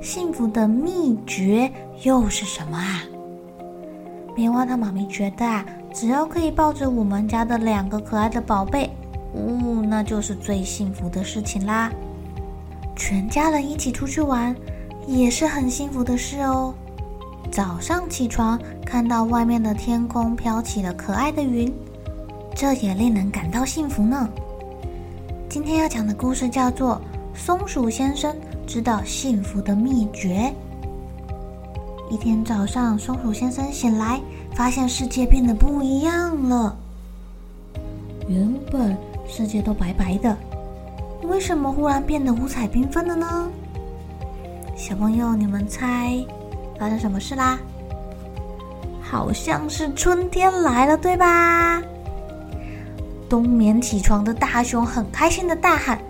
幸福的秘诀又是什么啊？棉花糖妈咪觉得啊，只要可以抱着我们家的两个可爱的宝贝，哦，那就是最幸福的事情啦。全家人一起出去玩，也是很幸福的事哦。早上起床，看到外面的天空飘起了可爱的云，这也令人感到幸福呢。今天要讲的故事叫做《松鼠先生》。知道幸福的秘诀。一天早上，松鼠先生醒来，发现世界变得不一样了。原本世界都白白的，为什么忽然变得五彩缤纷了呢？小朋友，你们猜发生什么事啦？好像是春天来了，对吧？冬眠起床的大熊很开心的大喊。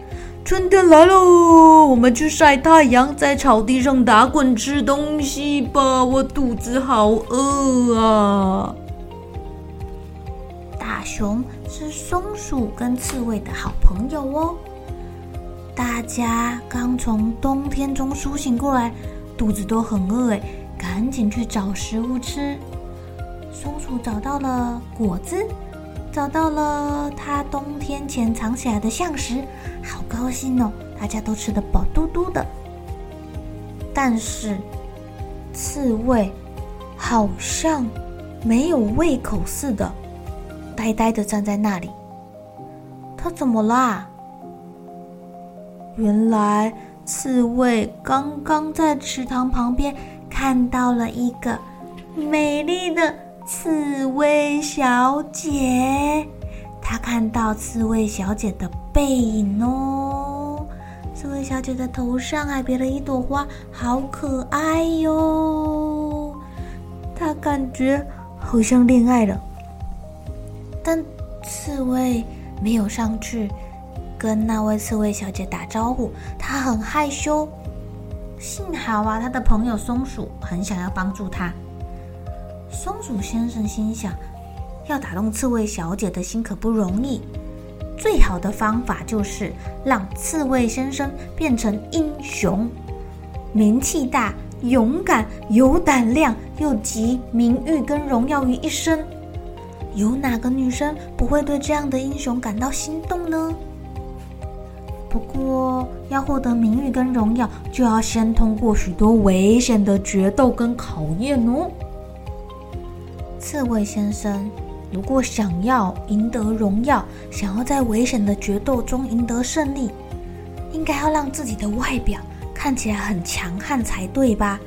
春天来喽，我们去晒太阳，在草地上打滚，吃东西吧。我肚子好饿啊！大熊是松鼠跟刺猬的好朋友哦。大家刚从冬天中苏醒过来，肚子都很饿哎，赶紧去找食物吃。松鼠找到了果子。找到了他冬天前藏起来的橡石，好高兴哦！大家都吃得饱嘟嘟的。但是刺猬好像没有胃口似的，呆呆的站在那里。他怎么啦？原来刺猬刚刚在池塘旁边看到了一个美丽的。刺猬小姐，她看到刺猬小姐的背影哦。刺猬小姐的头上还别了一朵花，好可爱哟。她感觉好像恋爱了，但刺猬没有上去跟那位刺猬小姐打招呼，她很害羞。幸好啊，她的朋友松鼠很想要帮助她。松鼠先生心想：要打动刺猬小姐的心可不容易，最好的方法就是让刺猬先生变成英雄，名气大、勇敢、有胆量，又集名誉跟荣耀于一身。有哪个女生不会对这样的英雄感到心动呢？不过，要获得名誉跟荣耀，就要先通过许多危险的决斗跟考验哦。刺猬先生，如果想要赢得荣耀，想要在危险的决斗中赢得胜利，应该要让自己的外表看起来很强悍才对吧？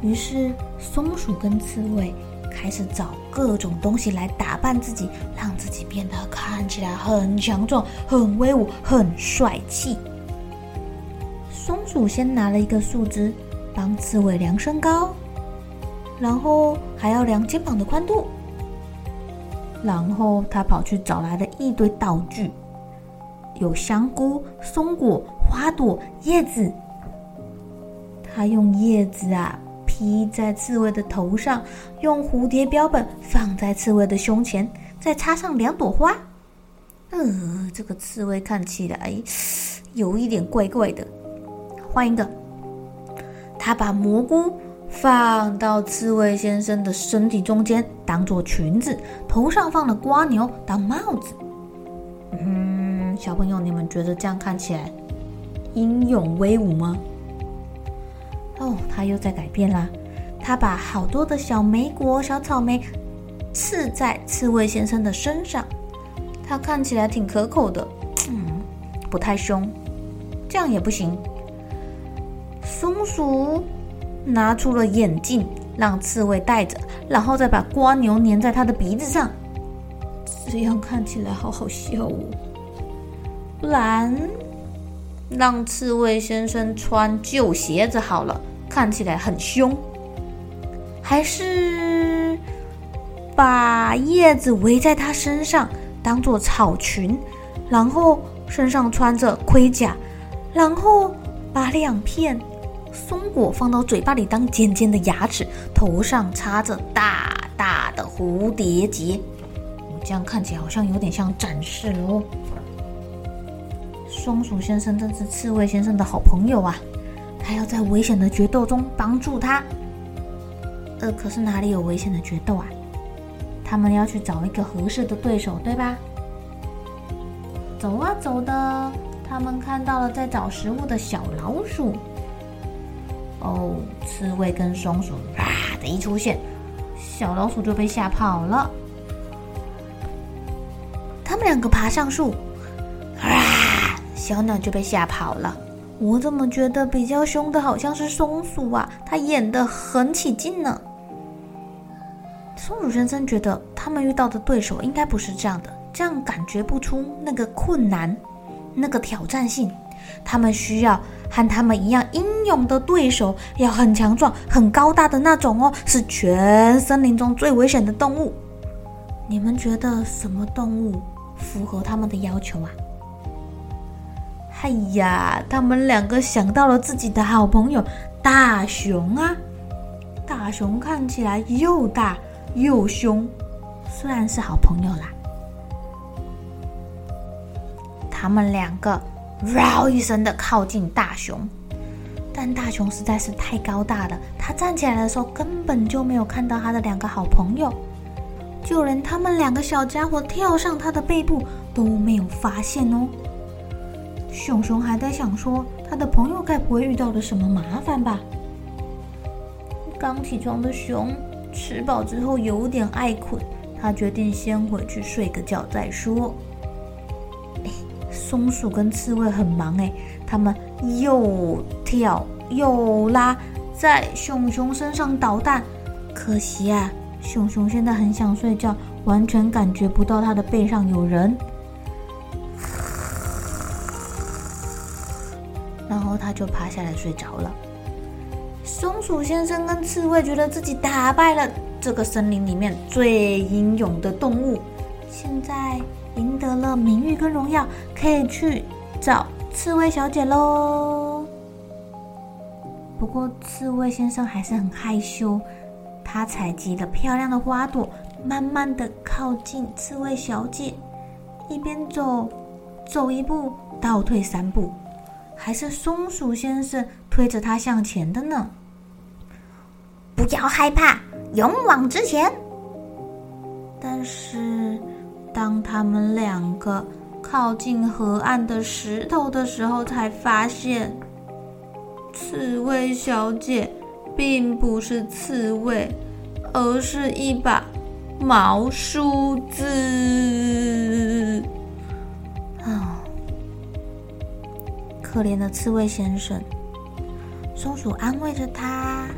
于是，松鼠跟刺猬开始找各种东西来打扮自己，让自己变得看起来很强壮、很威武、很帅气。松鼠先拿了一个树枝，帮刺猬量身高。然后还要量肩膀的宽度，然后他跑去找来了一堆道具，有香菇、松果、花朵、叶子。他用叶子啊披在刺猬的头上，用蝴蝶标本放在刺猬的胸前，再插上两朵花。呃，这个刺猬看起来有一点怪怪的。换一个，他把蘑菇。放到刺猬先生的身体中间，当做裙子；头上放了瓜牛当帽子。嗯，小朋友，你们觉得这样看起来英勇威武吗？哦，他又在改变啦。他把好多的小莓果、小草莓刺在刺猬先生的身上。他看起来挺可口的，嗯，不太凶。这样也不行。松鼠拿出了眼镜，让刺猬戴着，然后再把蜗牛粘在他的鼻子上。这样看起来好好笑哦。不然，让刺猬先生穿旧鞋子好了，看起来很凶。还是把叶子围在他身上，当做草裙，然后身上穿着盔甲，然后把两片松果放到嘴巴里当尖尖的牙齿，头上插着大大的蝴蝶结。这样看起来好像有点像战士哦。松鼠先生真是刺猬先生的好朋友啊，他要在危险的决斗中帮助他。呃，可是哪里有危险的决斗啊？他们要去找一个合适的对手，对吧？走啊走的，他们看到了在找食物的小老鼠。哦，刺猬跟松鼠啊的一出现，小老鼠就被吓跑了。他们两个爬上树，啊，小鸟就被吓跑了。我怎么觉得比较凶的好像是松鼠啊？它演得很起劲呢。松鼠先生觉得他们遇到的对手应该不是这样的，这样感觉不出那个困难、那个挑战性。他们需要和他们一样英勇的对手，要很强壮、很高大的那种哦，是全森林中最危险的动物。你们觉得什么动物符合他们的要求啊？哎呀，他们两个想到了自己的好朋友大熊啊！大熊看起来又大。又凶，虽然是好朋友啦。他们两个“嗷”一声的靠近大熊，但大熊实在是太高大了，他站起来的时候根本就没有看到他的两个好朋友，就连他们两个小家伙跳上他的背部都没有发现哦。熊熊还在想说，他的朋友该不会遇到了什么麻烦吧？刚起床的熊。吃饱之后有点爱困，他决定先回去睡个觉再说。松鼠跟刺猬很忙哎，他们又跳又拉，在熊熊身上捣蛋。可惜啊，熊熊现在很想睡觉，完全感觉不到他的背上有人。然后他就趴下来睡着了。松鼠先生跟刺猬觉得自己打败了这个森林里面最英勇的动物，现在赢得了名誉跟荣耀，可以去找刺猬小姐喽。不过刺猬先生还是很害羞，他采集了漂亮的花朵，慢慢的靠近刺猬小姐，一边走，走一步倒退三步，还是松鼠先生推着他向前的呢。不要害怕，勇往直前。但是，当他们两个靠近河岸的石头的时候，才发现，刺猬小姐并不是刺猬，而是一把毛梳子。啊，可怜的刺猬先生，松鼠安慰着他。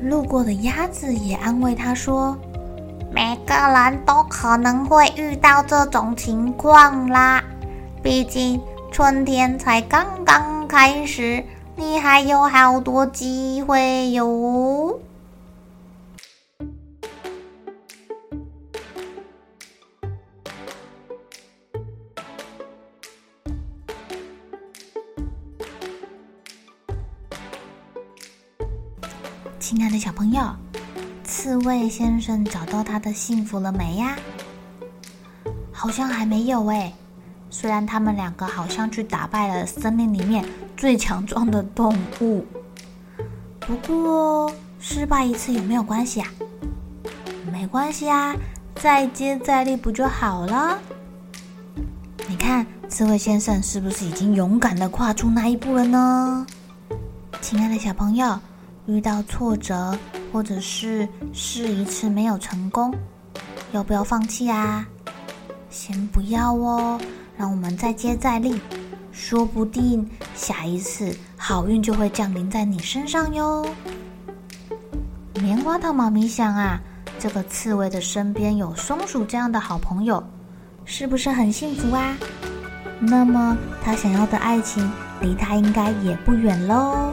路过的鸭子也安慰他说：“个人都可能会遇到这种情况啦，毕竟春天才刚刚开始，你还有好多机会哟。”亲爱的小朋友，刺猬先生找到他的幸福了没呀？好像还没有哎。虽然他们两个好像去打败了森林里面最强壮的动物，不过失败一次有没有关系啊？没关系啊，再接再厉不就好了？你看刺猬先生是不是已经勇敢的跨出那一步了呢？亲爱的小朋友，遇到挫折或者是试一次没有成功，要不要放弃啊？先不要哦，让我们再接再厉，说不定下一次好运就会降临在你身上哟。棉花糖妈咪想啊，这个刺猬的身边有松鼠这样的好朋友，是不是很幸福啊？那么他想要的爱情离他应该也不远喽。